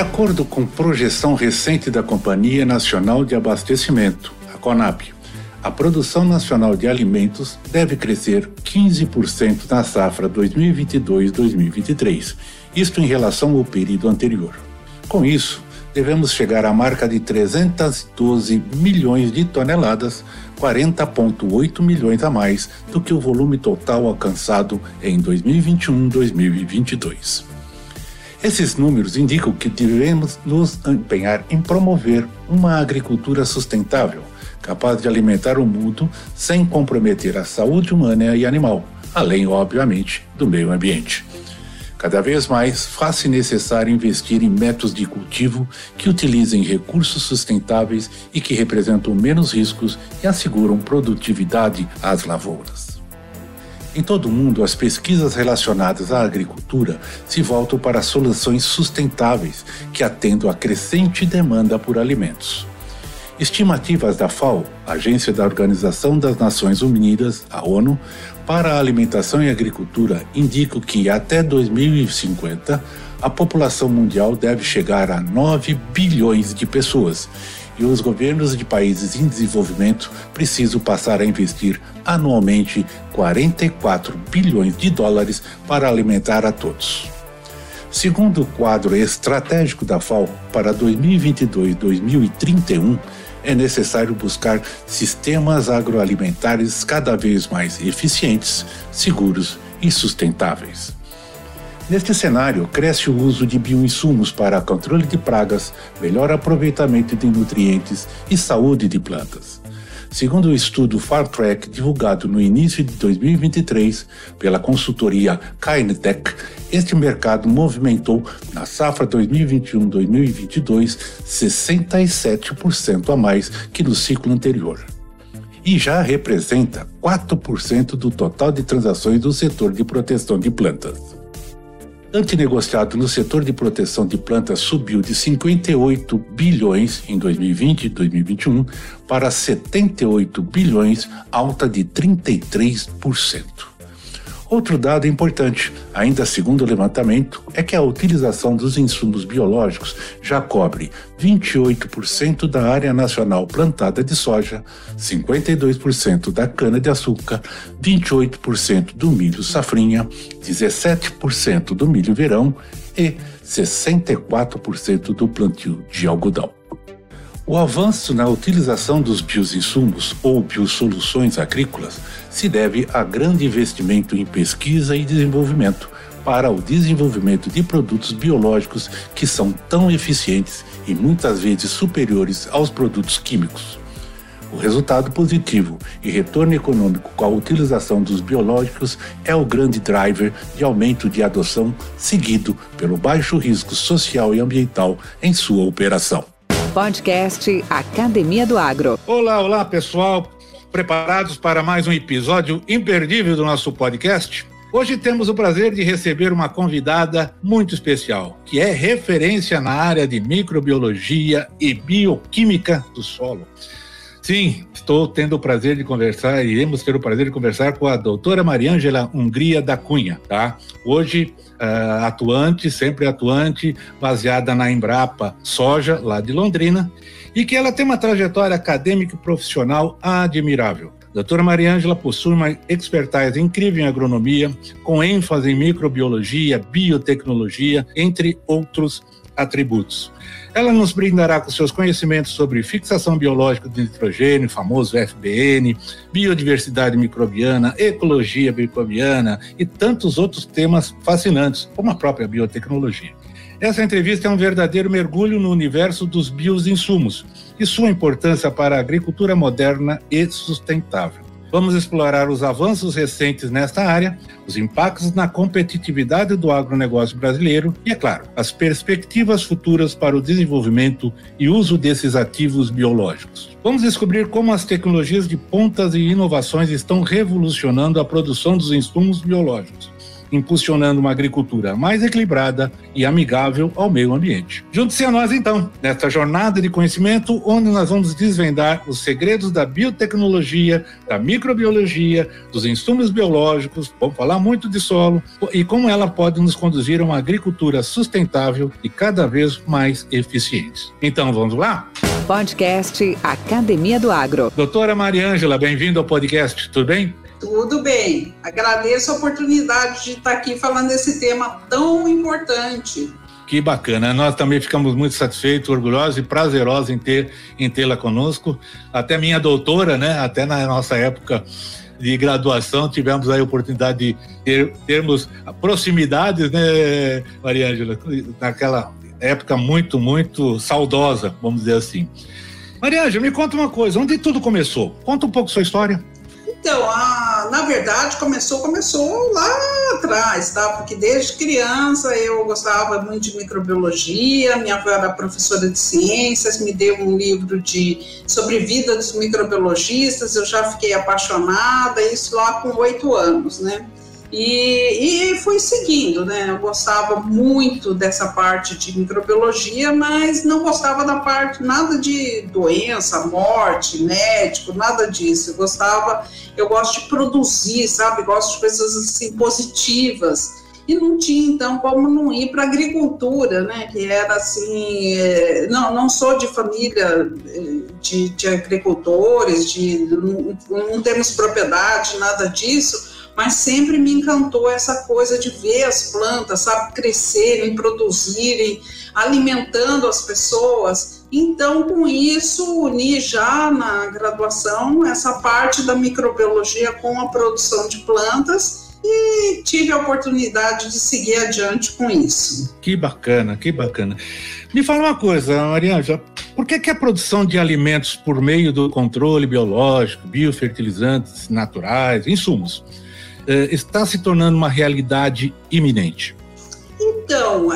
Acordo com projeção recente da Companhia Nacional de Abastecimento, a CONAB, a produção nacional de alimentos deve crescer 15% na safra 2022-2023, isto em relação ao período anterior. Com isso, devemos chegar à marca de 312 milhões de toneladas, 40,8 milhões a mais do que o volume total alcançado em 2021-2022. Esses números indicam que devemos nos empenhar em promover uma agricultura sustentável, capaz de alimentar o mundo sem comprometer a saúde humana e animal, além, obviamente, do meio ambiente. Cada vez mais faz-se necessário investir em métodos de cultivo que utilizem recursos sustentáveis e que representam menos riscos e asseguram produtividade às lavouras. Em todo o mundo, as pesquisas relacionadas à agricultura se voltam para soluções sustentáveis que atendam à crescente demanda por alimentos. Estimativas da FAO, Agência da Organização das Nações Unidas, a ONU, para a Alimentação e Agricultura, indicam que até 2050 a população mundial deve chegar a 9 bilhões de pessoas e os governos de países em desenvolvimento precisam passar a investir anualmente 44 bilhões de dólares para alimentar a todos. Segundo o quadro estratégico da FAO para 2022-2031, é necessário buscar sistemas agroalimentares cada vez mais eficientes, seguros e sustentáveis. Neste cenário, cresce o uso de bioinsumos para controle de pragas, melhor aproveitamento de nutrientes e saúde de plantas. Segundo o estudo FarTrack divulgado no início de 2023 pela consultoria Kainetech, este mercado movimentou na safra 2021-2022 67% a mais que no ciclo anterior. E já representa 4% do total de transações do setor de proteção de plantas antinegociado no setor de proteção de plantas subiu de 58 bilhões em 2020 e 2021 para 78 bilhões, alta de 33%. Outro dado importante, ainda segundo o levantamento, é que a utilização dos insumos biológicos já cobre 28% da área nacional plantada de soja, 52% da cana-de-açúcar, 28% do milho safrinha, 17% do milho verão e 64% do plantio de algodão. O avanço na utilização dos bioinsumos ou biosoluções agrícolas se deve a grande investimento em pesquisa e desenvolvimento para o desenvolvimento de produtos biológicos que são tão eficientes e muitas vezes superiores aos produtos químicos. O resultado positivo e retorno econômico com a utilização dos biológicos é o grande driver de aumento de adoção, seguido pelo baixo risco social e ambiental em sua operação. Podcast Academia do Agro. Olá, olá pessoal. Preparados para mais um episódio imperdível do nosso podcast? Hoje temos o prazer de receber uma convidada muito especial, que é referência na área de microbiologia e bioquímica do solo. Sim, estou tendo o prazer de conversar, iremos ter o prazer de conversar com a doutora Mariângela Hungria da Cunha, tá? Hoje, uh, atuante, sempre atuante, baseada na Embrapa Soja, lá de Londrina, e que ela tem uma trajetória acadêmica e profissional admirável. Doutora Mariângela possui uma expertise incrível em agronomia, com ênfase em microbiologia, biotecnologia, entre outros atributos. Ela nos brindará com seus conhecimentos sobre fixação biológica de nitrogênio, famoso FBN, biodiversidade microbiana, ecologia microbiana e tantos outros temas fascinantes, como a própria biotecnologia. Essa entrevista é um verdadeiro mergulho no universo dos bioinsumos e sua importância para a agricultura moderna e sustentável. Vamos explorar os avanços recentes nesta área, os impactos na competitividade do agronegócio brasileiro e, é claro, as perspectivas futuras para o desenvolvimento e uso desses ativos biológicos. Vamos descobrir como as tecnologias de pontas e inovações estão revolucionando a produção dos insumos biológicos impulsionando uma agricultura mais equilibrada e amigável ao meio ambiente. Junte-se a nós, então, nesta jornada de conhecimento, onde nós vamos desvendar os segredos da biotecnologia, da microbiologia, dos insumos biológicos, vamos falar muito de solo e como ela pode nos conduzir a uma agricultura sustentável e cada vez mais eficiente. Então, vamos lá? Podcast Academia do Agro. Doutora Mariângela, bem-vindo ao podcast, tudo bem? Tudo bem. Agradeço a oportunidade de estar aqui falando desse tema tão importante. Que bacana. Nós também ficamos muito satisfeitos, orgulhosos e prazerosos em ter em tê-la conosco. Até minha doutora, né? Até na nossa época de graduação tivemos a oportunidade de ter, termos proximidades, né, Maria Ângela, naquela época muito, muito saudosa, vamos dizer assim. Maria Ângela, me conta uma coisa, onde tudo começou? Conta um pouco sua história. Então, a, na verdade, começou, começou lá atrás, tá? Porque desde criança eu gostava muito de microbiologia, minha avó era professora de ciências, me deu um livro de sobre vida dos microbiologistas, eu já fiquei apaixonada, isso lá com oito anos, né? E, e fui seguindo, né? Eu gostava muito dessa parte de microbiologia, mas não gostava da parte nada de doença, morte, médico, nada disso. Eu gostava, eu gosto de produzir, sabe? Gosto de coisas assim positivas e não tinha então como não ir para agricultura, né? Que era assim, é, não, não sou de família é, de, de agricultores, de não, não temos propriedade, nada disso mas sempre me encantou essa coisa de ver as plantas, sabe, crescerem, produzirem, alimentando as pessoas. Então, com isso, uni já na graduação essa parte da microbiologia com a produção de plantas e tive a oportunidade de seguir adiante com isso. Que bacana, que bacana. Me fala uma coisa, Mariana, por que, que a produção de alimentos por meio do controle biológico, biofertilizantes naturais, insumos, está se tornando uma realidade iminente? Então,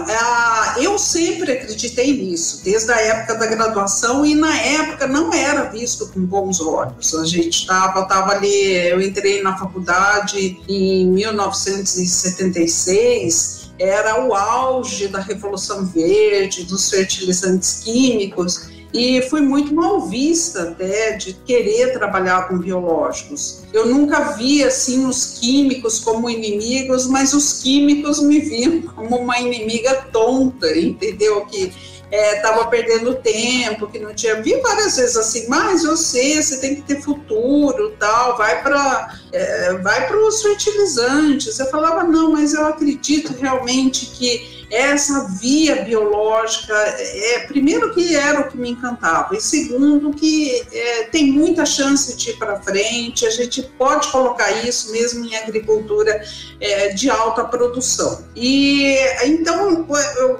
eu sempre acreditei nisso, desde a época da graduação, e na época não era visto com bons olhos. A gente estava tava ali, eu entrei na faculdade em 1976, era o auge da Revolução Verde, dos fertilizantes químicos, e fui muito mal vista até de querer trabalhar com biológicos. Eu nunca vi assim os químicos como inimigos, mas os químicos me viam como uma inimiga tonta, entendeu? Que estava é, perdendo tempo, que não tinha. Vi várias vezes assim, mas você, você tem que ter futuro, tal, vai para é, vai para os fertilizantes. Eu falava, não, mas eu acredito realmente que essa via biológica, é, primeiro que era o que me encantava, e segundo que é, tem muita chance de ir para frente, a gente pode colocar isso mesmo em agricultura é, de alta produção. E então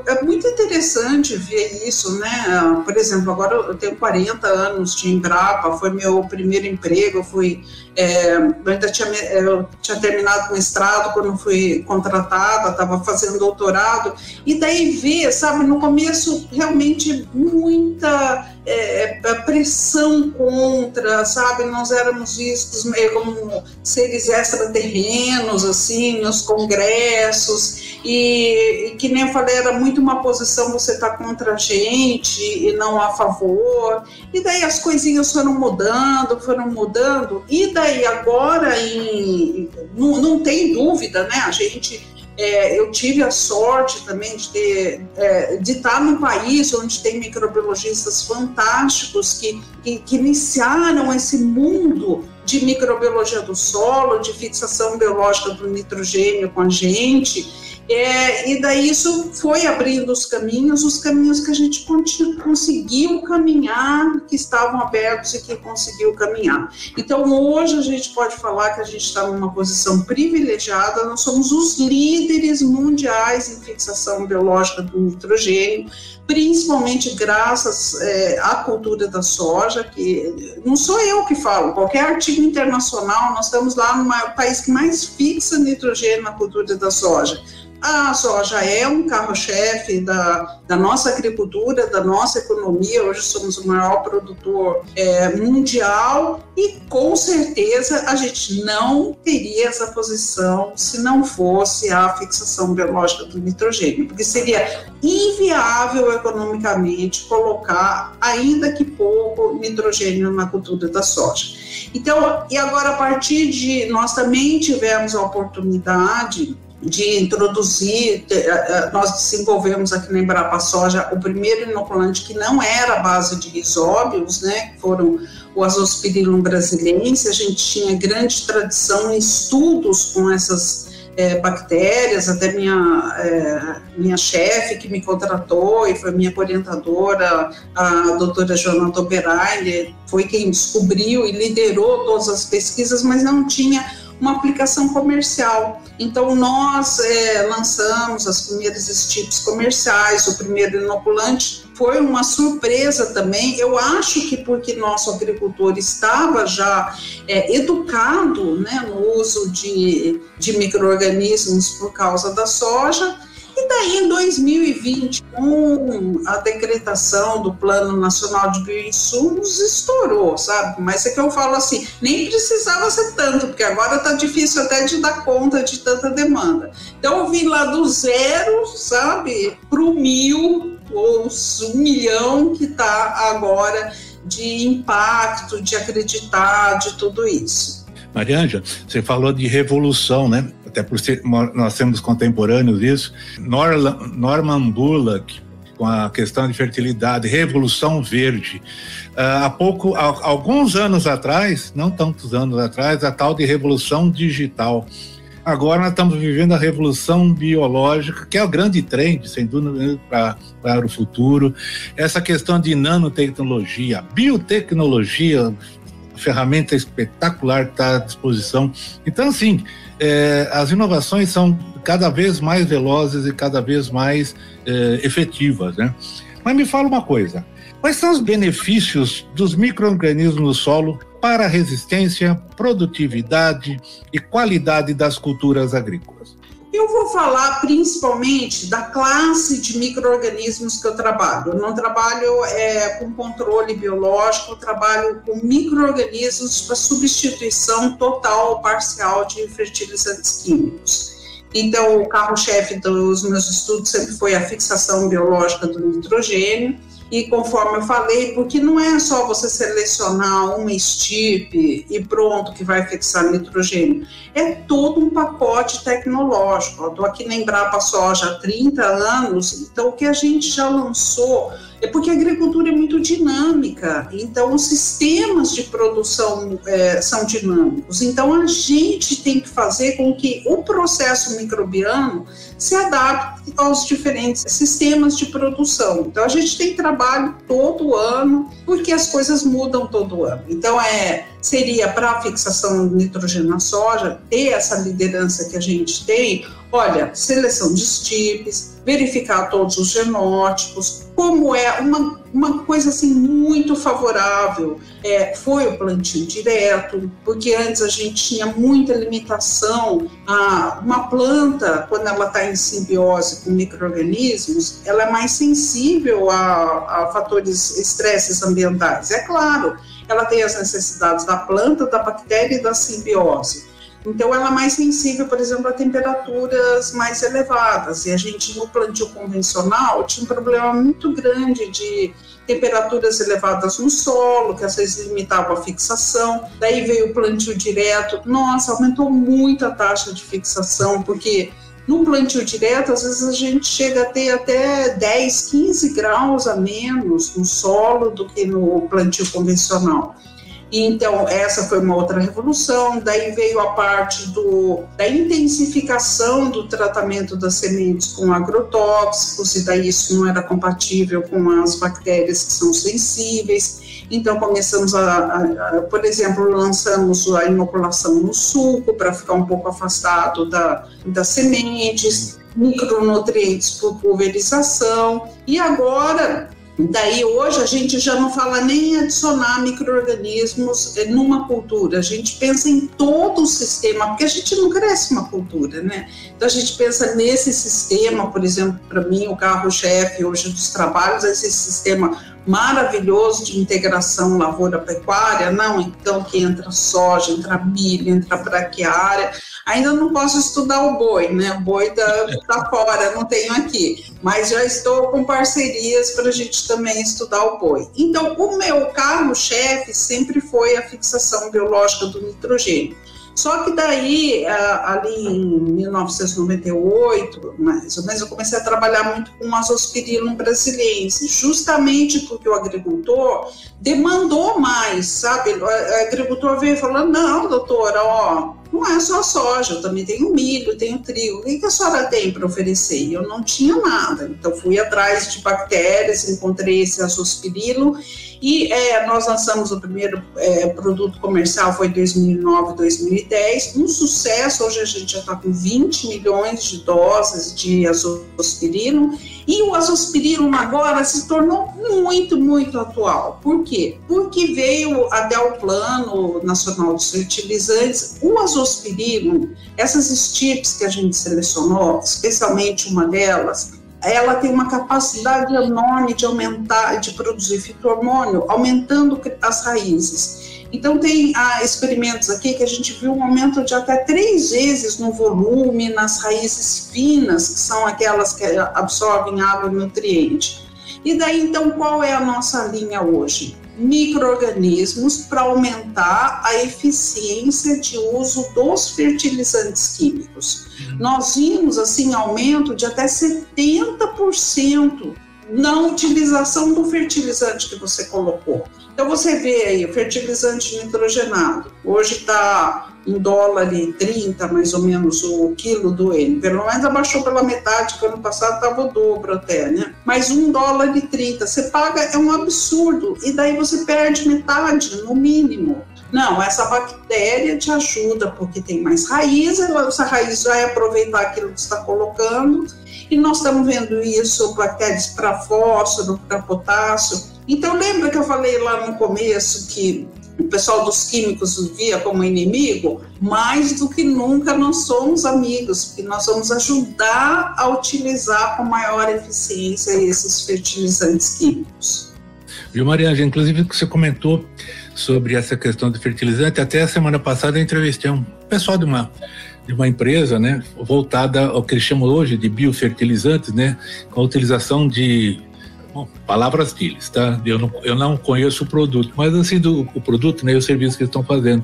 é muito interessante ver isso, né? Por exemplo, agora eu tenho 40 anos de Embrapa, foi meu primeiro emprego, eu fui é, eu ainda tinha, eu tinha terminado o mestrado quando fui contratada, estava fazendo doutorado, e daí ver, sabe, no começo realmente muita é, é, pressão contra, sabe, nós éramos vistos meio como seres extraterrenos, assim, nos congressos, e, e que nem eu falei, era muito uma posição você estar tá contra a gente e não a favor, e daí as coisinhas foram mudando, foram mudando, e daí agora, em, não, não tem dúvida, né, a gente é, eu tive a sorte também de, ter, é, de estar num país onde tem microbiologistas fantásticos que, que, que, iniciaram esse mundo de microbiologia do solo, de fixação biológica do nitrogênio com a gente. É, e daí isso foi abrindo os caminhos, os caminhos que a gente conseguiu caminhar, que estavam abertos e que conseguiu caminhar. Então hoje a gente pode falar que a gente está numa posição privilegiada, nós somos os líderes mundiais em fixação biológica do nitrogênio, principalmente graças é, à cultura da soja, que não sou eu que falo, qualquer artigo internacional, nós estamos lá no país que mais fixa nitrogênio na cultura da soja. A soja é um carro-chefe da, da nossa agricultura, da nossa economia. Hoje somos o maior produtor é, mundial e com certeza a gente não teria essa posição se não fosse a fixação biológica do nitrogênio, porque seria inviável economicamente colocar, ainda que pouco, nitrogênio na cultura da soja. Então, e agora a partir de nós também tivemos a oportunidade de introduzir, eh, eh, nós desenvolvemos aqui na Embrapa Soja o primeiro inoculante que não era a base de isóbios, né, que foram o Azospirillum brasilense, a gente tinha grande tradição em estudos com essas é, bactérias, até minha, é, minha chefe que me contratou e foi minha orientadora, a doutora Joana Doberain, foi quem descobriu e liderou todas as pesquisas, mas não tinha uma aplicação comercial. Então, nós é, lançamos as primeiras tipos comerciais, o primeiro inoculante foi uma surpresa também. Eu acho que porque nosso agricultor estava já é, educado né, no uso de, de micro-organismos por causa da soja, e daí, em 2020, com a decretação do Plano Nacional de Bioinsumos, estourou, sabe? Mas é que eu falo assim, nem precisava ser tanto, porque agora está difícil até de dar conta de tanta demanda. Então, eu vim lá do zero, sabe, para o mil, ou um milhão que está agora de impacto, de acreditar, de tudo isso. Marianja, você falou de revolução, né? Até por ser, nós temos contemporâneos isso, Norman Bullock, com a questão de fertilidade, Revolução Verde. Uh, há pouco, há, alguns anos atrás, não tantos anos atrás, a tal de Revolução Digital. Agora nós estamos vivendo a revolução biológica, que é o grande trend, sem dúvida, para o futuro. Essa questão de nanotecnologia, biotecnologia, ferramenta espetacular que está à disposição. Então, assim, é, as inovações são cada vez mais velozes e cada vez mais é, efetivas, né? Mas me fala uma coisa: quais são os benefícios dos micro-organismos no solo para a resistência, produtividade e qualidade das culturas agrícolas? Eu vou falar principalmente da classe de micro-organismos que eu trabalho. Eu não trabalho é, com controle biológico, eu trabalho com micro-organismos para substituição total ou parcial de fertilizantes químicos. Então, o carro-chefe dos meus estudos sempre foi a fixação biológica do nitrogênio e conforme eu falei, porque não é só você selecionar uma estirpe e pronto que vai fixar nitrogênio, é todo um pacote tecnológico. Estou aqui na Embrapa Soja há 30 anos, então o que a gente já lançou é porque a agricultura é muito dinâmica, então os sistemas de produção é, são dinâmicos. Então a gente tem que fazer com que o processo microbiano se adapte aos diferentes sistemas de produção. Então a gente tem trabalho todo ano, porque as coisas mudam todo ano. Então é seria para a fixação nitrogênio na soja ter essa liderança que a gente tem, olha, seleção de estirpes, verificar todos os genótipos, como é uma, uma coisa assim muito favorável é, foi o plantio direto, porque antes a gente tinha muita limitação. A, uma planta, quando ela está em simbiose com micro-organismos, ela é mais sensível a, a fatores, estresses ambientais. É claro, ela tem as necessidades da planta, da bactéria e da simbiose. Então, ela é mais sensível, por exemplo, a temperaturas mais elevadas. E a gente, no plantio convencional, tinha um problema muito grande de temperaturas elevadas no solo, que às vezes limitava a fixação. Daí veio o plantio direto. Nossa, aumentou muito a taxa de fixação, porque no plantio direto, às vezes a gente chega a ter até 10, 15 graus a menos no solo do que no plantio convencional. Então, essa foi uma outra revolução. Daí veio a parte do, da intensificação do tratamento das sementes com agrotóxicos, e daí isso não era compatível com as bactérias que são sensíveis. Então, começamos a, a, a por exemplo, lançamos a inoculação no suco para ficar um pouco afastado da, das sementes, micronutrientes por pulverização. E agora Daí hoje a gente já não fala nem em adicionar micro-organismos eh, numa cultura, a gente pensa em todo o sistema, porque a gente não cresce uma cultura, né? Então a gente pensa nesse sistema, por exemplo, para mim o carro-chefe hoje dos trabalhos é esse sistema maravilhoso de integração lavoura-pecuária, não, então que entra soja, entra milho, entra braquiária, ainda não posso estudar o boi, né, o boi está tá fora, não tenho aqui, mas já estou com parcerias para a gente também estudar o boi. Então, o meu carro-chefe sempre foi a fixação biológica do nitrogênio. Só que daí, ali em 1998, mais ou menos, eu comecei a trabalhar muito com o azospirillum brasiliense, justamente porque o agricultor demandou mais, sabe? O agricultor veio falando, não, doutora, ó, não é só soja, eu também tenho milho, tenho trigo. O que a senhora tem para oferecer? E eu não tinha nada. Então fui atrás de bactérias, encontrei esse azospirilo e é, nós lançamos o primeiro é, produto comercial foi em 2009, 2010, um sucesso. Hoje a gente já está com 20 milhões de doses de azospirilo e o azospirilo agora se tornou muito, muito atual. Por quê? Porque veio até o Plano Nacional dos Fertilizantes o azospirilo, essas estirpes que a gente selecionou, especialmente uma delas, ela tem uma capacidade enorme de aumentar, de produzir fitohormônio, aumentando as raízes. Então, tem ah, experimentos aqui que a gente viu um aumento de até três vezes no volume, nas raízes finas, que são aquelas que absorvem água e nutriente. E daí, então, qual é a nossa linha hoje? microorganismos para aumentar a eficiência de uso dos fertilizantes químicos. Uhum. Nós vimos assim aumento de até 70% na utilização do fertilizante que você colocou. Então você vê aí o fertilizante nitrogenado, hoje está um dólar e 30 mais ou menos o quilo do N, pelo menos abaixou pela metade, que ano passado estava o dobro até, né? Mas um dólar e 30, você paga, é um absurdo, e daí você perde metade, no mínimo. Não, essa bactéria te ajuda porque tem mais raiz, essa raiz vai aproveitar aquilo que está colocando, e nós estamos vendo isso, bactérias para fósforo, para potássio, então, lembra que eu falei lá no começo que o pessoal dos químicos via como inimigo? Mais do que nunca nós somos amigos, porque nós vamos ajudar a utilizar com maior eficiência esses fertilizantes químicos. Viu, Maria, inclusive que você comentou sobre essa questão do fertilizante, até a semana passada eu entrevistei um pessoal de uma de uma empresa, né, voltada ao que eles chamam hoje de biofertilizantes, né, com a utilização de Bom, palavras deles, tá? Eu não, eu não conheço o produto, mas assim, do, o produto, né, o serviço que eles estão fazendo,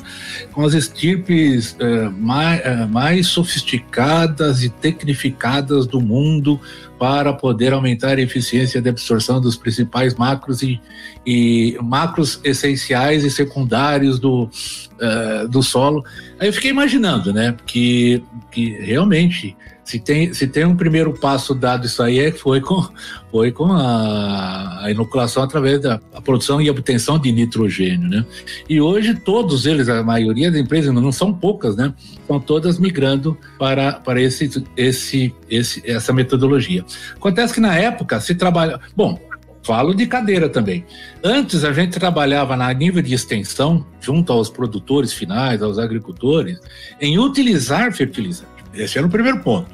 com as estirpes é, mais, é, mais sofisticadas e tecnificadas do mundo para poder aumentar a eficiência de absorção dos principais macros e, e macros essenciais e secundários do, uh, do solo. Aí eu fiquei imaginando, né, que, que realmente se tem, se tem um primeiro passo dado isso aí, é, foi com, foi com a, a inoculação através da produção e obtenção de nitrogênio, né? E hoje todos eles, a maioria das empresas, não são poucas, né? Estão todas migrando para, para esse, esse, esse, essa metodologia. Acontece que na época se trabalha... Bom, Falo de cadeira também. Antes a gente trabalhava na nível de extensão, junto aos produtores finais, aos agricultores, em utilizar fertilizante. Esse era o primeiro ponto.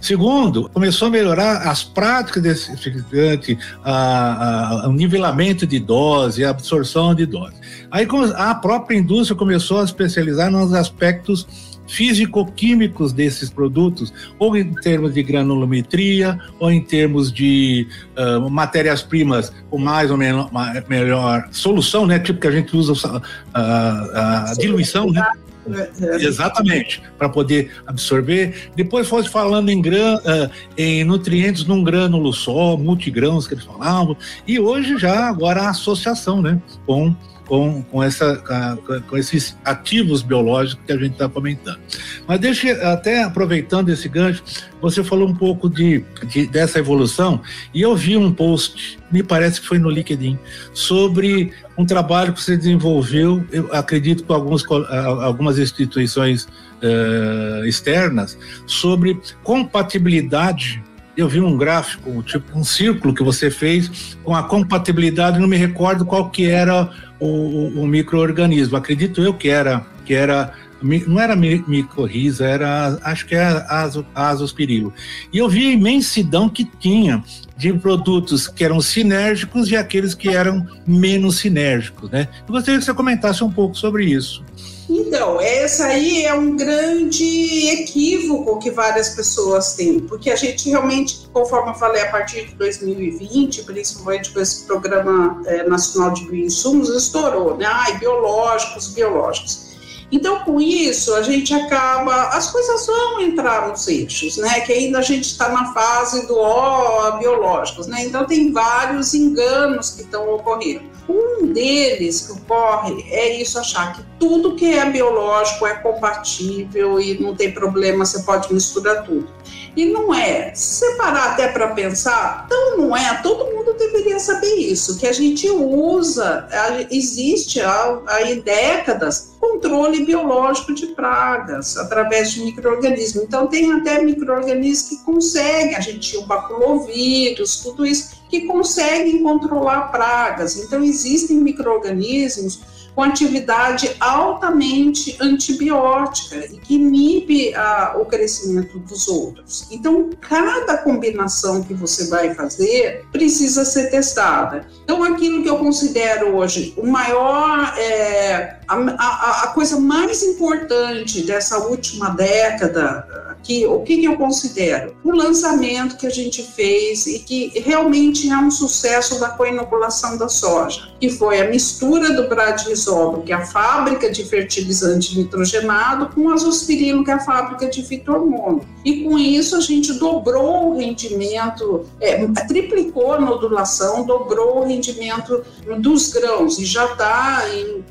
Segundo, começou a melhorar as práticas desse o nivelamento de dose, a absorção de dose. Aí a própria indústria começou a especializar nos aspectos físico-químicos desses produtos, ou em termos de granulometria, ou em termos de uh, matérias-primas com mais ou menos melhor solução, né? Tipo que a gente usa a, a, a diluição, né? Exatamente, para poder absorver. Depois fosse falando em, gran, em nutrientes num grânulo só, multigrãos que eles falavam, e hoje já agora a associação, né, com com, com, essa, com esses ativos biológicos que a gente está comentando. Mas deixa, até aproveitando esse gancho, você falou um pouco de, de, dessa evolução e eu vi um post, me parece que foi no LinkedIn, sobre um trabalho que você desenvolveu, eu acredito com alguns, algumas instituições uh, externas, sobre compatibilidade eu vi um gráfico, tipo um círculo que você fez com a compatibilidade, não me recordo qual que era o, o, o microorganismo. Acredito eu que era que era não era micorriza, era acho que era azospirilo. E eu vi a imensidão que tinha de produtos que eram sinérgicos e aqueles que eram menos sinérgicos, né? Eu gostaria que você comentasse um pouco sobre isso. Então, esse aí é um grande equívoco que várias pessoas têm, porque a gente realmente, conforme eu falei, a partir de 2020, principalmente com esse Programa é, Nacional de Bioinsumos, estourou, né? Ai, biológicos, biológicos. Então, com isso, a gente acaba. As coisas vão entrar nos eixos, né? Que ainda a gente está na fase do ó, biológicos, né? Então, tem vários enganos que estão ocorrendo. Um deles que ocorre é isso, achar que tudo que é biológico é compatível e não tem problema, você pode misturar tudo. E não é. Se separar até para pensar, então não é. Todo mundo deveria saber isso, que a gente usa, existe há, décadas controle biológico de pragas através de micro-organismos. Então, tem até micro-organismos que conseguem, a gente o baculovírus, tudo isso, que conseguem controlar pragas. Então, existem micro-organismos com atividade altamente antibiótica e que inibe a, o crescimento dos outros. Então, cada combinação que você vai fazer precisa ser testada. Então, aquilo que eu considero hoje o maior, é, a, a, a coisa mais importante dessa última década que o que eu considero? O lançamento que a gente fez e que realmente é um sucesso da coinoculação da soja, que foi a mistura do bradirizobro, que é a fábrica de fertilizante nitrogenado, com azospirilo, que é a fábrica de fito-hormônio. E com isso a gente dobrou o rendimento, é, triplicou a nodulação, dobrou o rendimento dos grãos e já está em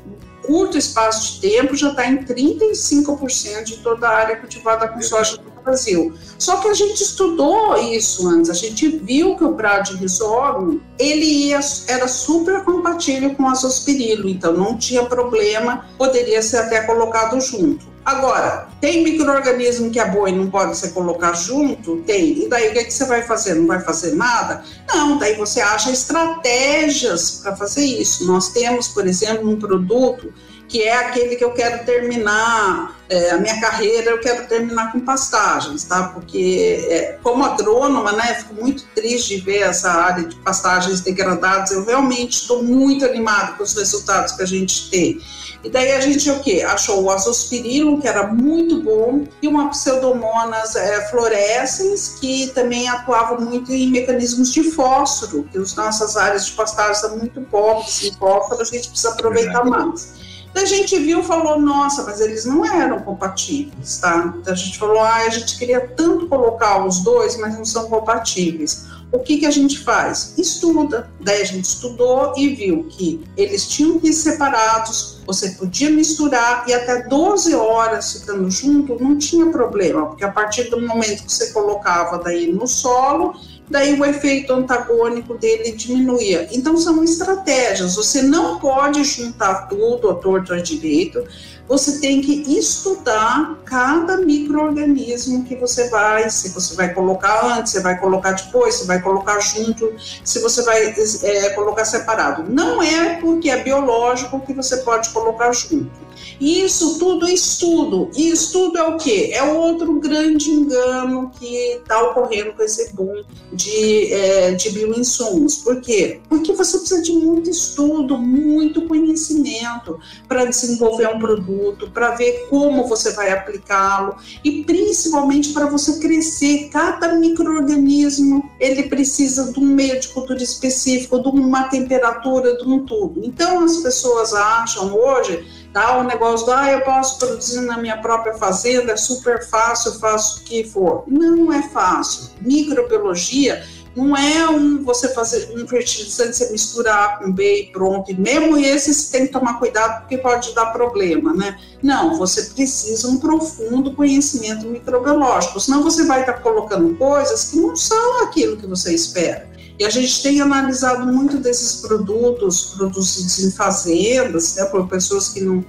curto espaço de tempo já está em 35% de toda a área cultivada com soja Brasil. Só que a gente estudou isso antes, a gente viu que o Bradyrhizobum, ele ia, era super compatível com o azospirilo, então não tinha problema, poderia ser até colocado junto. Agora, tem microorganismo que é bom e não pode ser colocado junto? Tem. E daí o que, é que você vai fazer? Não vai fazer nada? Não, daí você acha estratégias para fazer isso. Nós temos, por exemplo, um produto que é aquele que eu quero terminar é, a minha carreira, eu quero terminar com pastagens, tá? Porque é, como agrônoma, né, fico muito triste de ver essa área de pastagens degradadas. Eu realmente estou muito animada com os resultados que a gente tem. E daí a gente o quê? Achou o azospirilo, que era muito bom, e uma pseudomonas é, fluorescens, que também atuava muito em mecanismos de fósforo, que as nossas áreas de pastagem são muito pobres em fósforo, a gente precisa aproveitar mais. Então a gente viu falou, nossa, mas eles não eram compatíveis, tá? Então a gente falou, ah, a gente queria tanto colocar os dois, mas não são compatíveis o que, que a gente faz? Estuda. Daí a gente estudou e viu que eles tinham que ir separados, você podia misturar e até 12 horas ficando junto não tinha problema, porque a partir do momento que você colocava daí no solo, daí o efeito antagônico dele diminuía. Então são estratégias, você não pode juntar tudo a torto a direito, você tem que estudar cada microorganismo que você vai, se você vai colocar antes, você vai colocar depois, você vai colocar junto, se você vai é, colocar separado. Não é porque é biológico que você pode colocar junto. Isso tudo é estudo. E estudo é o quê? É outro grande engano que está ocorrendo com esse boom de, é, de bioinsumos. Por quê? Porque você precisa de muito estudo, muito conhecimento para desenvolver um produto, para ver como você vai aplicá-lo e principalmente para você crescer. Cada microorganismo ele precisa de um meio de cultura específico, de uma temperatura, de um tudo. Então as pessoas acham hoje O negócio do, ah, eu posso produzir na minha própria fazenda, é super fácil, faço o que for. Não é fácil. Microbiologia Não é um você fazer um fertilizante, você misturar com B e pronto. E mesmo esse você tem que tomar cuidado porque pode dar problema, né? Não, você precisa um profundo conhecimento microbiológico, senão você vai estar colocando coisas que não são aquilo que você espera. E a gente tem analisado muito desses produtos produzidos em fazendas, né, por pessoas que não,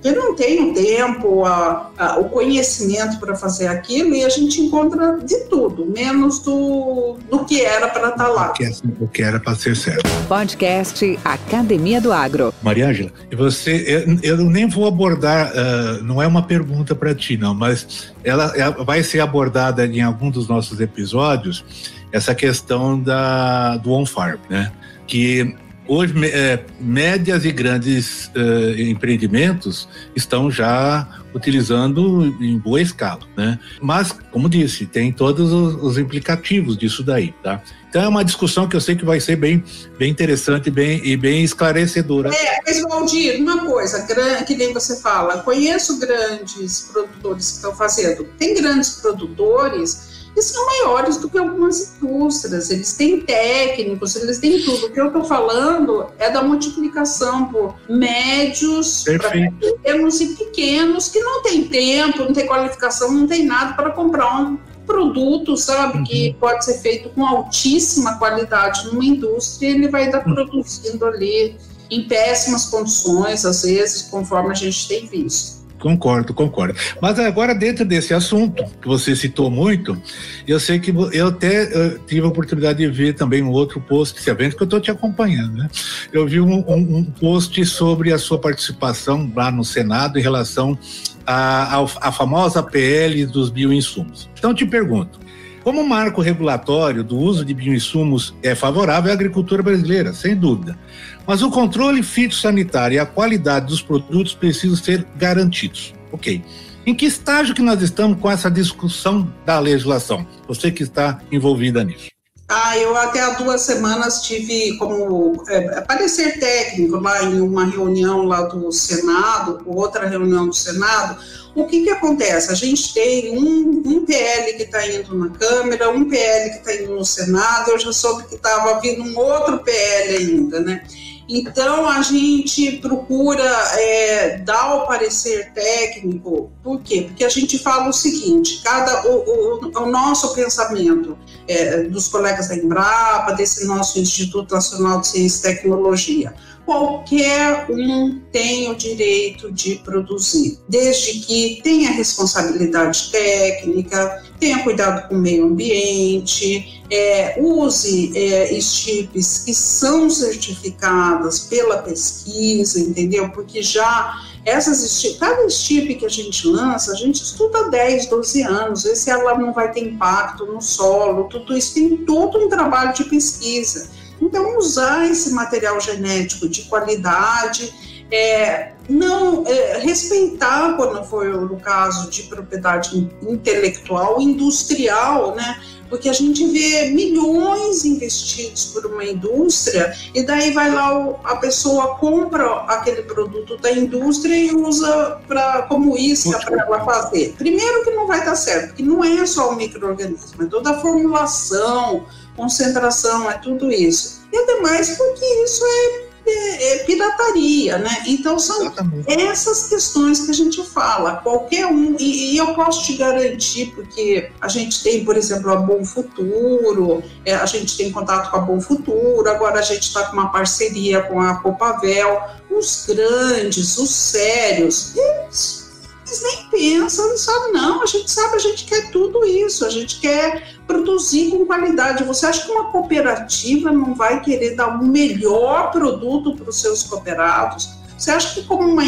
que não têm o tempo, a, a, o conhecimento para fazer aquilo, e a gente encontra de tudo, menos do, do que era para estar tá lá. O que, era para ser certo. Podcast Academia do Agro. Maria Ângela, você, eu, eu, nem vou abordar, uh, não é uma pergunta para ti, não, mas ela, ela vai ser abordada em algum dos nossos episódios essa questão da, do on-farm, né? Que hoje é, médias e grandes é, empreendimentos estão já utilizando em boa escala, né? Mas, como disse, tem todos os, os, implicativos disso daí, tá? Então é uma discussão que eu sei que vai ser bem, bem interessante bem, e bem esclarecedora. É, mas Valdir, uma coisa, que nem você fala, conheço grandes produtores que estão fazendo. Tem grandes produtores que são maiores do que algumas indústrias. Eles têm técnicos, eles têm tudo. O que eu estou falando é da multiplicação por médios, pequenos e pequenos que não têm tempo, não têm qualificação, não têm nada para comprar um produto, sabe, uhum. que pode ser feito com altíssima qualidade numa indústria, ele vai estar uhum. produzindo ali em péssimas condições, às vezes, conforme a gente tem visto. Concordo, concordo. Mas agora, dentro desse assunto que você citou muito, eu sei que eu até eu tive a oportunidade de ver também um outro post desse evento que eu estou te acompanhando, né? Eu vi um, um, um, post sobre a sua participação lá no Senado em relação à famosa PL dos bioinsumos. Então, te pergunto, como o marco regulatório do uso de bioinsumos é favorável à agricultura brasileira, sem dúvida. Mas o controle fitossanitário e a qualidade dos produtos precisam ser garantidos. Ok. Em que estágio que nós estamos com essa discussão da legislação? Você que está envolvida nisso. Ah, eu até há duas semanas tive como é, parecer técnico lá em uma reunião lá do Senado, outra reunião do Senado. O que que acontece? A gente tem um, um PL que está indo na Câmara, um PL que está indo no Senado, eu já soube que estava vindo um outro PL ainda, né? Então, a gente procura é, dar o parecer técnico, por quê? Porque a gente fala o seguinte: cada, o, o, o nosso pensamento é, dos colegas da Embrapa, desse nosso Instituto Nacional de Ciência e Tecnologia, qualquer um tem o direito de produzir, desde que tenha responsabilidade técnica, tenha cuidado com o meio ambiente, é, use é, que são certificadas pela pesquisa, entendeu? Porque já essas cada STIP que a gente lança, a gente estuda 10, 12 anos, vê se ela não vai ter impacto no solo, tudo isso tem todo um trabalho de pesquisa. Então, usar esse material genético de qualidade, é, não é, respeitar, quando for no caso de propriedade intelectual, industrial, né? Porque a gente vê milhões investidos por uma indústria e daí vai lá a pessoa compra aquele produto da indústria e usa pra, como isca para ela fazer. Primeiro que não vai dar certo, porque não é só o microorganismo, é toda a formulação, concentração, é tudo isso. E ademais porque isso é, é, é pirataria, né? Então são Exatamente. essas questões que a gente fala, qualquer um, e, e, eu posso te garantir, porque a gente tem, por exemplo, a Bom Futuro, é, a gente tem contato com a Bom Futuro, agora a gente está com uma parceria com a Copavel, os grandes, os sérios, eles eles nem pensam, não sabem, não. A gente sabe, a gente quer tudo isso, a gente quer produzir com qualidade. Você acha que uma cooperativa não vai querer dar o um melhor produto para os seus cooperados? Você acha que como uma,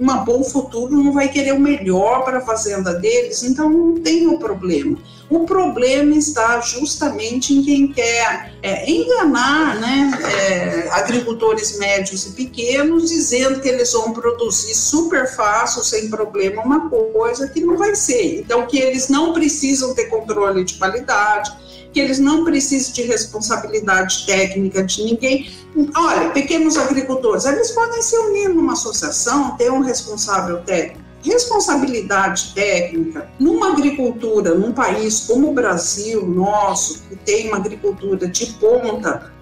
uma Bom Futuro não vai querer o melhor para a fazenda deles? Então não tem o problema. O problema está justamente em quem quer é, enganar né, é, agricultores médios e pequenos, dizendo que eles vão produzir super fácil, sem problema, uma coisa que não vai ser. Então, que eles não precisam ter controle de qualidade, que eles não precisam de responsabilidade técnica de ninguém. Olha, pequenos agricultores, eles podem se unir numa associação, ter um responsável técnico responsabilidade técnica numa agricultura, num país como o Brasil, nosso, que tem uma agricultura de ponta,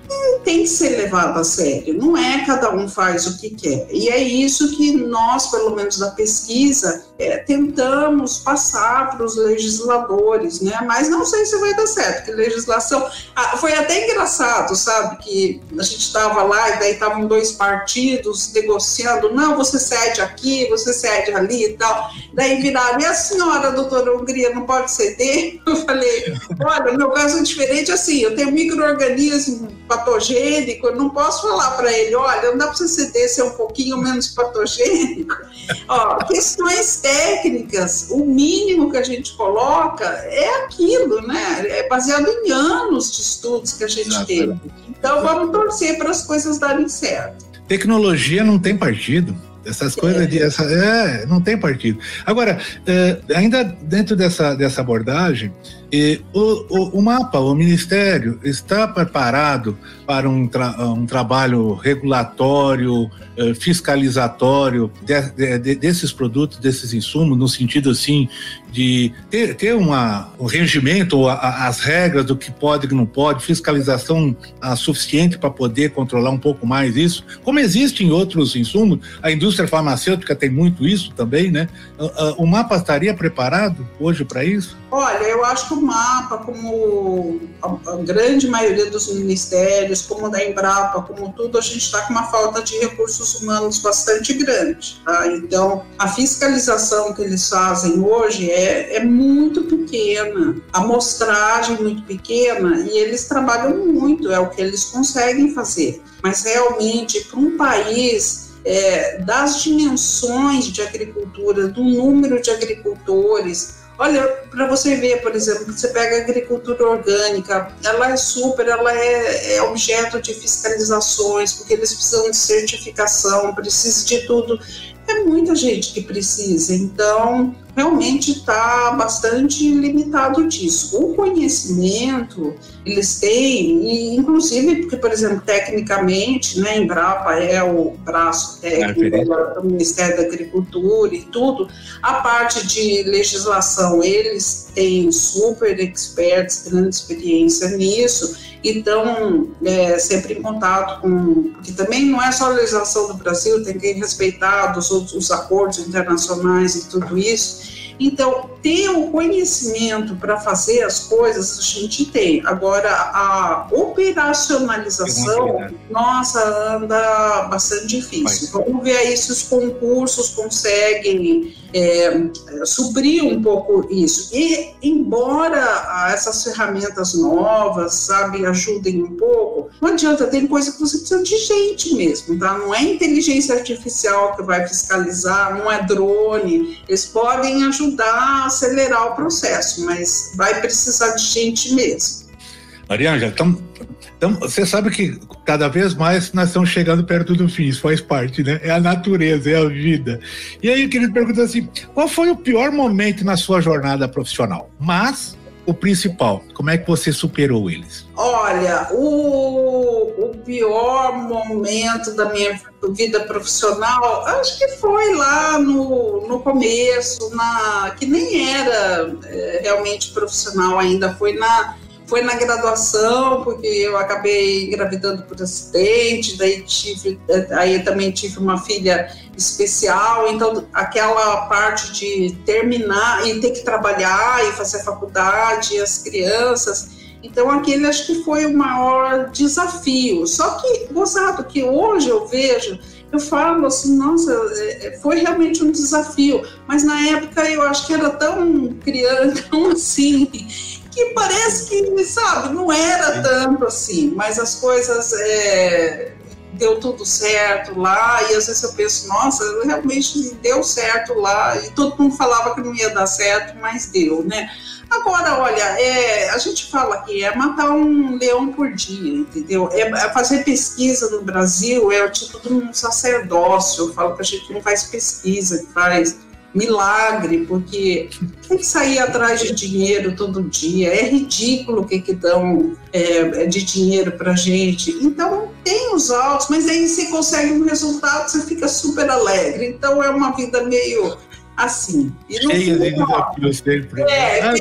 tem que ser levado a sério. Não é cada um faz o que quer. E é isso que nós, pelo menos da pesquisa, é, tentamos passar para os legisladores, né? Mas não sei se vai dar certo, porque legislação ah, foi até engraçado, sabe? Que a gente estava lá e daí estavam dois partidos negociando, não, você cede aqui, você cede ali e tal. Daí viraram, e a senhora, doutora Hungria, não pode ceder? Eu falei, olha, meu caso é diferente assim, eu tenho micro-organismo patogênico, eu não posso falar para ele, olha, não dá para você ceder ser um pouquinho menos patogênico. Ó, questões técnicas, o mínimo que a gente coloca é aquilo, né? É baseado em anos de estudos que a gente Exatamente. teve. Então vamos torcer para as coisas darem certo. Tecnologia não tem partido. Essas coisas de essa, é, não tem partido. Agora, é, ainda dentro dessa, dessa abordagem, o, o, o, mapa, o Ministério, está preparado para um, tra um trabalho regulatório, eh, fiscalizatório de, de, desses produtos, desses insumos, no sentido assim de ter, ter uma, um regimento, a, as regras do que pode e que não pode, fiscalização a, ah, suficiente para poder controlar um pouco mais isso, como existe em outros insumos, a indústria farmacêutica tem muito isso também, né? Ah, ah, o mapa estaria preparado hoje para isso? Olha, eu acho que o mapa, como a, a grande maioria dos ministérios, como da Embrapa, como tudo, a gente está com uma falta de recursos humanos bastante grande. Tá? Então, a fiscalização que eles fazem hoje é, é muito pequena, a amostragem muito pequena, e eles trabalham muito, é o que eles conseguem fazer. Mas realmente, para um país é, das dimensões de agricultura, do número de agricultores, Olha, para você ver, por exemplo, você pega a agricultura orgânica, ela é super, ela é, é, objeto de fiscalizações, porque eles precisam de certificação, precisa de tudo. É muita gente que precisa, então realmente está bastante limitado disso. O conhecimento eles têm, e inclusive porque, por exemplo, tecnicamente, né, Embrapa é o braço técnico do Ministério da Agricultura e tudo, a parte de legislação, eles têm super experts, grande experiência nisso, e estão é, sempre em contato com. Porque também não é só a legislação do Brasil, tem que respeitar os outros os acordos internacionais e tudo isso. Então, ter o conhecimento para fazer as coisas, a gente tem. Agora, a operacionalização, nossa, anda bastante difícil. Vamos ver aí se os concursos conseguem é, suprir um pouco isso. E, embora essas ferramentas novas, sabe, ajudem um pouco, não adianta, tem coisa que você precisa de gente mesmo, tá? Não é inteligência artificial que vai fiscalizar, não é drone, eles podem ajudar a acelerar o processo, mas vai precisar de gente mesmo. Mariângela, então, então você sabe que cada vez mais nós estamos chegando perto do fim, isso faz parte, né? É a natureza, é a vida. E aí eu queria perguntar assim: qual foi o pior momento na sua jornada profissional? Mas o principal, como é que você superou eles? Olha, o, o pior momento da minha vida profissional, acho que foi lá no, no começo, na, que nem era é, realmente profissional ainda, foi na foi na graduação, porque eu acabei engravidando por acidente, daí tive, aí também tive uma filha especial, então aquela parte de terminar e ter que trabalhar e fazer faculdade, as crianças, então aquele acho que foi o maior desafio. Só que, gozado, que hoje eu vejo, eu falo assim, nossa, é, é, foi realmente um desafio, mas na época eu acho que era tão criança, tão assim, que parece que, sabe, não era tanto assim, mas as coisas é, deu tudo certo lá, e às vezes eu penso, nossa, realmente deu certo lá, e todo mundo falava que não ia dar certo, mas deu, né? Agora, olha, é, a gente fala que é matar um leão por dia, entendeu? É, é fazer pesquisa no Brasil é o título de um sacerdócio. Eu falo que a gente não faz pesquisa, que faz milagre, porque tem que sair atrás de dinheiro todo dia, é ridículo o que, que dão é, de dinheiro para gente. Então, tem os altos, mas aí você consegue um resultado, você fica super alegre. Então, é uma vida meio assim. E no Cheia fim, de sempre. É, ah,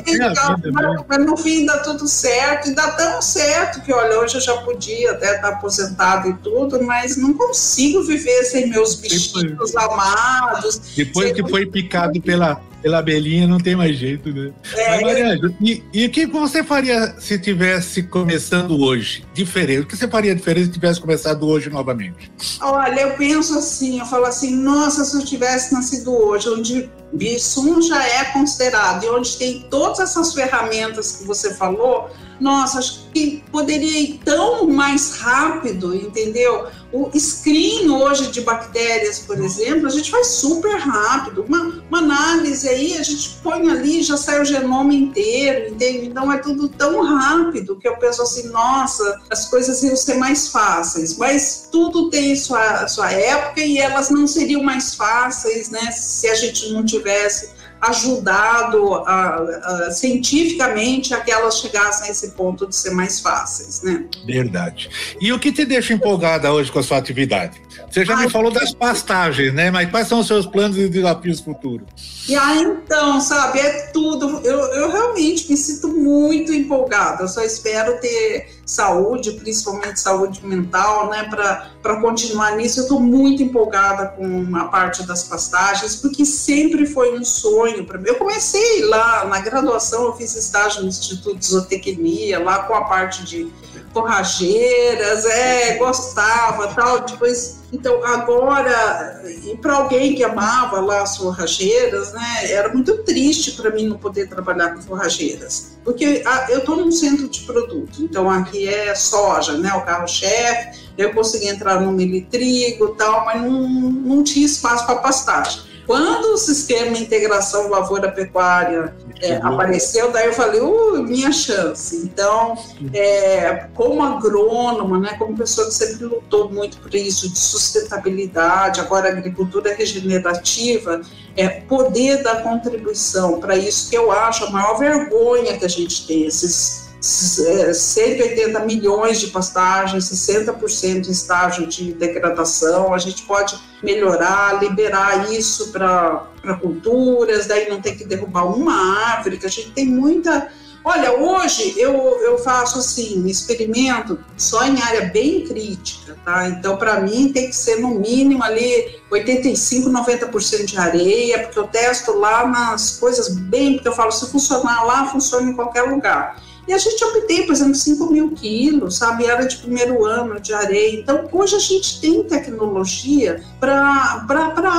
mas, mas, no fim dá tudo certo, e dá tão certo que, olha, hoje eu já podia até estar aposentado e tudo, mas não consigo viver sem meus bichinhos depois, amados. Depois que foi picado pela pela abelhinha não tem mais jeito, né? É, Mas, e, e o que você faria se tivesse começando hoje? Diferente. O que você faria diferente se tivesse começado hoje novamente? Olha, eu penso assim, eu falo assim, nossa, se eu tivesse nascido hoje, onde Bissum já é considerado e onde tem todas essas ferramentas que você falou, nossa, acho que poderia ir tão mais rápido, entendeu? O screen hoje de bactérias, por exemplo, a gente faz super rápido. Uma, uma análise aí, a gente põe ali já sai o genoma inteiro, entende? Então é tudo tão rápido que eu penso assim, nossa, as coisas iam ser mais fáceis. Mas tudo tem sua, sua época e elas não seriam mais fáceis, né? Se a gente não tivesse ajudado a, a, cientificamente a que elas chegassem a esse ponto de ser mais fáceis, né? Verdade. E o que te deixa empolgada hoje com a sua atividade? Você já Ai, me falou das pastagens, né? Mas quais são os seus planos e desafios futuros? E aí, então, sabe, é tudo. Eu, eu realmente me sinto muito empolgada. Eu só espero ter saúde, principalmente saúde mental, né, para continuar nisso. Eu estou muito empolgada com a parte das pastagens, porque sempre foi um sonho para mim. Eu comecei lá na graduação, eu fiz estágio no Instituto de Zootecnia, lá com a parte de forrageiras, é, gostava, tal, depois então, agora, e para alguém que amava lá as forrageiras, né, era muito triste para mim não poder trabalhar com forrageiras, porque a, ah, eu estou num centro de produto, então aqui é soja, né, o carro-chefe, eu consegui entrar no milho e trigo tal, mas não, não tinha espaço para pastagem. Quando o sistema integração lavoura-pecuária é, apareceu, daí eu falei, uh, minha chance. Então, é, como agrônoma, né, como pessoa que sempre lutou muito por isso, de sustentabilidade, agora agricultura regenerativa, é, poder dar contribuição para isso que eu acho a maior vergonha que a gente tem, esses 180 milhões de pastagens, 60% em estágio de degradação. A gente pode melhorar, liberar isso para culturas, daí não tem que derrubar uma árvore, que a gente tem muita. Olha, hoje eu, eu faço assim, experimento só em área bem crítica, tá? Então, para mim, tem que ser no mínimo ali 85, 90% de areia, porque eu testo lá nas coisas bem, porque eu falo, se funcionar lá, funciona em qualquer lugar. E a gente obtém, por exemplo, 5 mil quilos, sabe? Era de primeiro ano de areia. Então, hoje a gente tem tecnologia para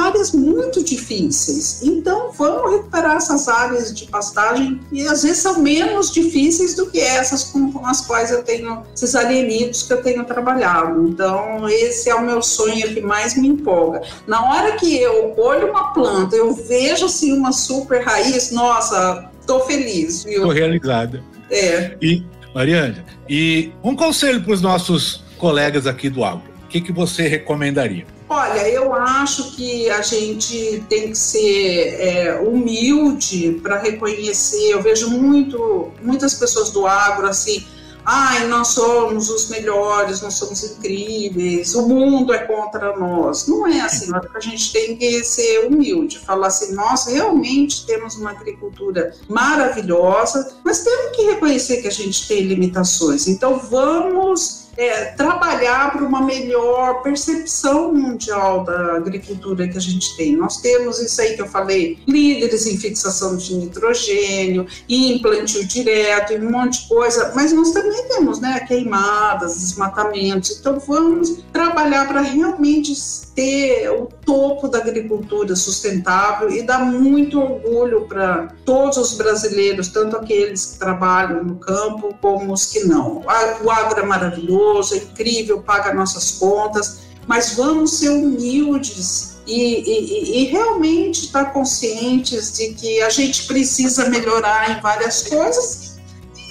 áreas muito difíceis. Então, vamos recuperar essas áreas de pastagem que às vezes são menos difíceis do que essas com, com as quais eu tenho, esses alienídeos que eu tenho trabalhado. Então, esse é o meu sonho que mais me empolga. Na hora que eu olho uma planta, eu vejo assim uma super raiz, nossa, tô feliz, viu? Tô realizada. É. E, Mariana, e um conselho para os nossos colegas aqui do agro. O que, que você recomendaria? Olha, eu acho que a gente tem que ser é, humilde para reconhecer. Eu vejo muito, muitas pessoas do agro assim ai, nós somos os melhores, nós somos incríveis, o mundo é contra nós. Não é assim, a gente tem que ser humilde, falar assim, nós realmente temos uma agricultura maravilhosa, mas temos que reconhecer que a gente tem limitações. Então vamos é, trabalhar para uma melhor percepção mundial da agricultura que a gente tem. Nós temos isso aí que eu falei, líderes em fixação de nitrogênio, implantio direto e um monte de coisa, mas nós também temos né, queimadas, desmatamentos, então vamos trabalhar para realmente ter o topo da agricultura sustentável e dar muito orgulho para todos os brasileiros, tanto aqueles que trabalham no campo como os que não. O agro é maravilhoso, é incrível, paga nossas contas, mas vamos ser humildes e, e, e, realmente estar conscientes de que a gente precisa melhorar em várias coisas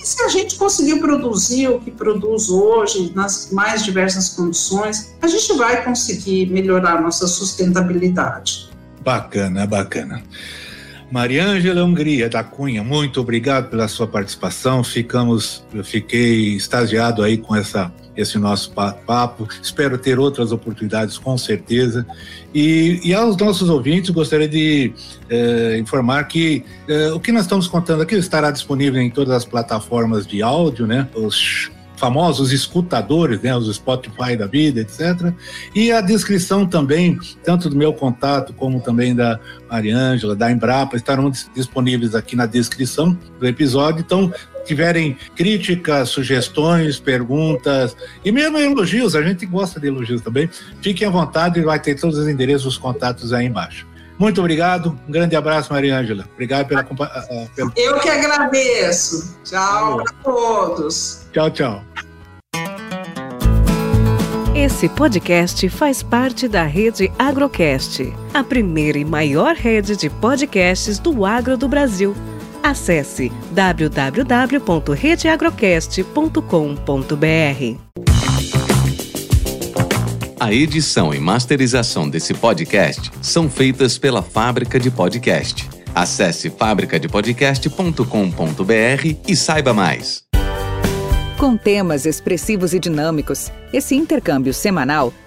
se a gente conseguir produzir o que produz hoje, nas mais diversas condições, a gente vai conseguir melhorar nossa sustentabilidade. Bacana, bacana. Mariângela Hungria da Cunha, muito obrigado pela sua participação. Ficamos, eu fiquei extasiado aí com essa esse nosso papo. Espero ter outras oportunidades, com certeza. E, e aos nossos ouvintes, gostaria de eh, informar que eh, o que nós estamos contando aqui estará disponível em todas as plataformas de áudio, né? Os famosos escutadores, né, os Spotify da vida, etc. E a descrição também, tanto do meu contato como também da Mariângela, da Embrapa, estarão disponíveis aqui na descrição do episódio. Então, tiverem críticas, sugestões, perguntas e mesmo elogios, a gente gosta de elogios também, fiquem à vontade, vai ter todos os endereços, os contatos aí embaixo. Muito obrigado. Um grande abraço, Maria Ângela. Obrigado pela, pela. Eu que agradeço. Tchau para todos. Tchau, tchau. Esse podcast faz parte da rede Agrocast, a primeira e maior rede de podcasts do agro do Brasil. Acesse www.redeagrocast.com.br. A edição e masterização desse podcast são feitas pela Fábrica de Podcast. Acesse fabricadepodcast.com.br e saiba mais. Com temas expressivos e dinâmicos, esse intercâmbio semanal